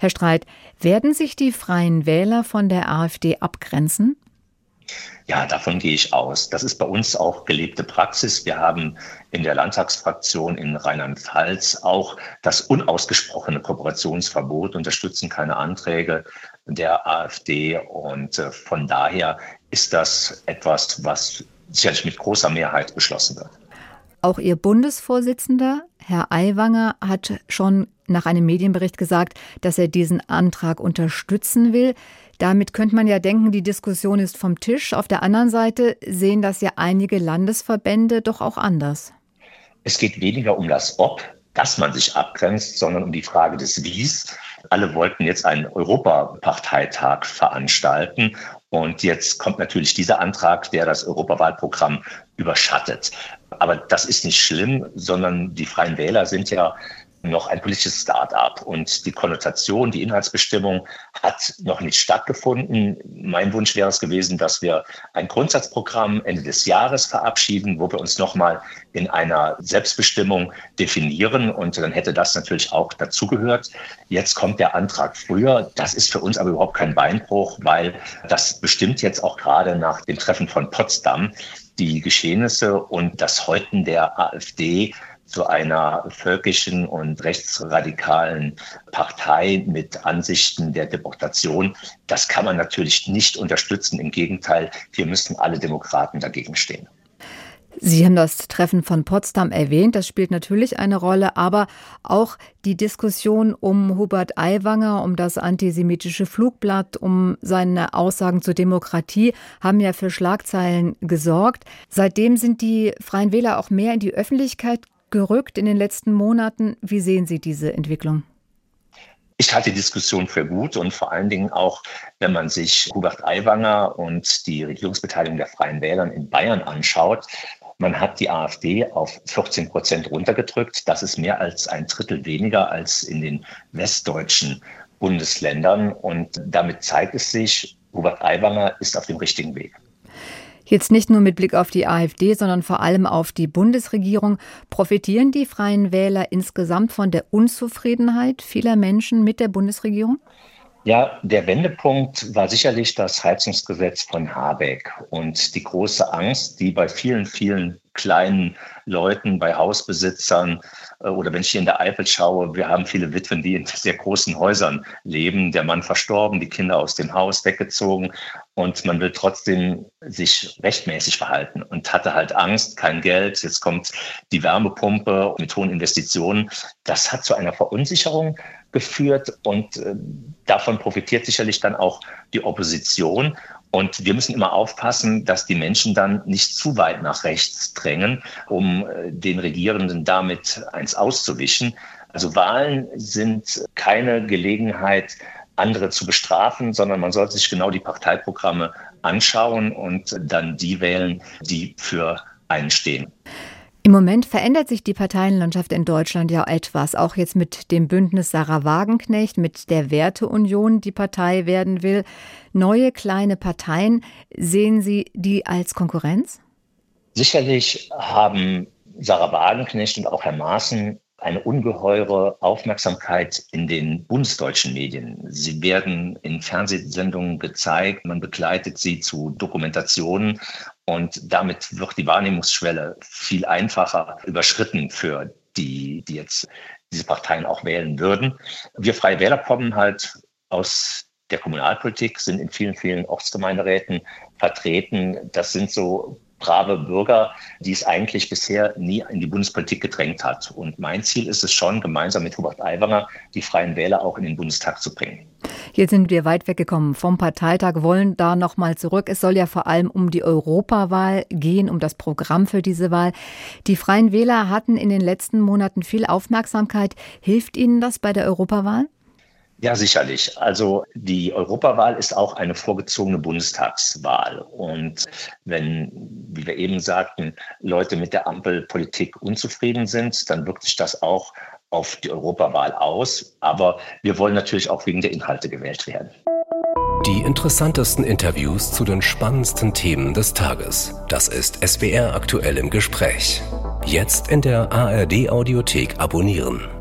Herr Streit, werden sich die Freien Wähler von der AfD abgrenzen? Ja, davon gehe ich aus. Das ist bei uns auch gelebte Praxis. Wir haben in der Landtagsfraktion in Rheinland-Pfalz auch das unausgesprochene Kooperationsverbot, unterstützen keine Anträge der AfD. Und äh, von daher ist das etwas, was sicherlich mit großer Mehrheit beschlossen wird. Auch Ihr Bundesvorsitzender, Herr Aiwanger, hat schon nach einem Medienbericht gesagt, dass er diesen Antrag unterstützen will. Damit könnte man ja denken, die Diskussion ist vom Tisch. Auf der anderen Seite sehen das ja einige Landesverbände doch auch anders. Es geht weniger um das Ob, dass man sich abgrenzt, sondern um die Frage des Wies. Alle wollten jetzt einen Europaparteitag veranstalten. Und jetzt kommt natürlich dieser Antrag, der das Europawahlprogramm überschattet. Aber das ist nicht schlimm, sondern die Freien Wähler sind ja noch ein politisches Start-up. Und die Konnotation, die Inhaltsbestimmung hat noch nicht stattgefunden. Mein Wunsch wäre es gewesen, dass wir ein Grundsatzprogramm Ende des Jahres verabschieden, wo wir uns nochmal in einer Selbstbestimmung definieren. Und dann hätte das natürlich auch dazugehört. Jetzt kommt der Antrag früher. Das ist für uns aber überhaupt kein Beinbruch, weil das bestimmt jetzt auch gerade nach dem Treffen von Potsdam die Geschehnisse und das Häuten der AfD zu einer völkischen und rechtsradikalen Partei mit Ansichten der Deportation. Das kann man natürlich nicht unterstützen. Im Gegenteil, hier müssen alle Demokraten dagegen stehen. Sie haben das Treffen von Potsdam erwähnt, das spielt natürlich eine Rolle, aber auch die Diskussion um Hubert Aiwanger, um das antisemitische Flugblatt, um seine Aussagen zur Demokratie haben ja für Schlagzeilen gesorgt. Seitdem sind die Freien Wähler auch mehr in die Öffentlichkeit gerückt in den letzten Monaten. Wie sehen Sie diese Entwicklung? Ich halte die Diskussion für gut und vor allen Dingen auch, wenn man sich Hubert Aiwanger und die Regierungsbeteiligung der Freien Wählern in Bayern anschaut. Man hat die AfD auf 14 Prozent runtergedrückt. Das ist mehr als ein Drittel weniger als in den westdeutschen Bundesländern. Und damit zeigt es sich, Hubert Aiwanger ist auf dem richtigen Weg. Jetzt nicht nur mit Blick auf die AfD, sondern vor allem auf die Bundesregierung. Profitieren die Freien Wähler insgesamt von der Unzufriedenheit vieler Menschen mit der Bundesregierung? Ja, der Wendepunkt war sicherlich das Heizungsgesetz von Habeck. Und die große Angst, die bei vielen, vielen kleinen Leuten, bei Hausbesitzern äh, oder wenn ich hier in der Eifel schaue, wir haben viele Witwen, die in sehr großen Häusern leben, der Mann verstorben, die Kinder aus dem Haus weggezogen und man will trotzdem sich rechtmäßig verhalten und hatte halt Angst, kein Geld, jetzt kommt die Wärmepumpe mit hohen Investitionen. Das hat zu einer Verunsicherung geführt und äh, davon profitiert sicherlich dann auch die Opposition. Und wir müssen immer aufpassen, dass die Menschen dann nicht zu weit nach rechts drängen, um äh, den Regierenden damit eins auszuwischen. Also Wahlen sind keine Gelegenheit, andere zu bestrafen, sondern man sollte sich genau die Parteiprogramme anschauen und dann die wählen, die für einen stehen. Im Moment verändert sich die Parteienlandschaft in Deutschland ja etwas, auch jetzt mit dem Bündnis Sarah Wagenknecht, mit der Werteunion, die Partei werden will. Neue kleine Parteien, sehen Sie die als Konkurrenz? Sicherlich haben Sarah Wagenknecht und auch Herr Maaßen eine ungeheure Aufmerksamkeit in den bundesdeutschen Medien. Sie werden in Fernsehsendungen gezeigt, man begleitet sie zu Dokumentationen und damit wird die Wahrnehmungsschwelle viel einfacher überschritten für die, die jetzt diese Parteien auch wählen würden. Wir Freie Wähler kommen halt aus der Kommunalpolitik, sind in vielen, vielen Ortsgemeinderäten vertreten. Das sind so brave Bürger, die es eigentlich bisher nie in die Bundespolitik gedrängt hat. Und mein Ziel ist es schon, gemeinsam mit Hubert Aiwanger die Freien Wähler auch in den Bundestag zu bringen. Jetzt sind wir weit weggekommen vom Parteitag, wollen da nochmal zurück. Es soll ja vor allem um die Europawahl gehen, um das Programm für diese Wahl. Die Freien Wähler hatten in den letzten Monaten viel Aufmerksamkeit. Hilft Ihnen das bei der Europawahl? Ja, sicherlich. Also die Europawahl ist auch eine vorgezogene Bundestagswahl. Und wenn, wie wir eben sagten, Leute mit der Ampelpolitik unzufrieden sind, dann wirkt sich das auch auf die Europawahl aus. Aber wir wollen natürlich auch wegen der Inhalte gewählt werden. Die interessantesten Interviews zu den spannendsten Themen des Tages. Das ist SWR aktuell im Gespräch. Jetzt in der ARD Audiothek abonnieren.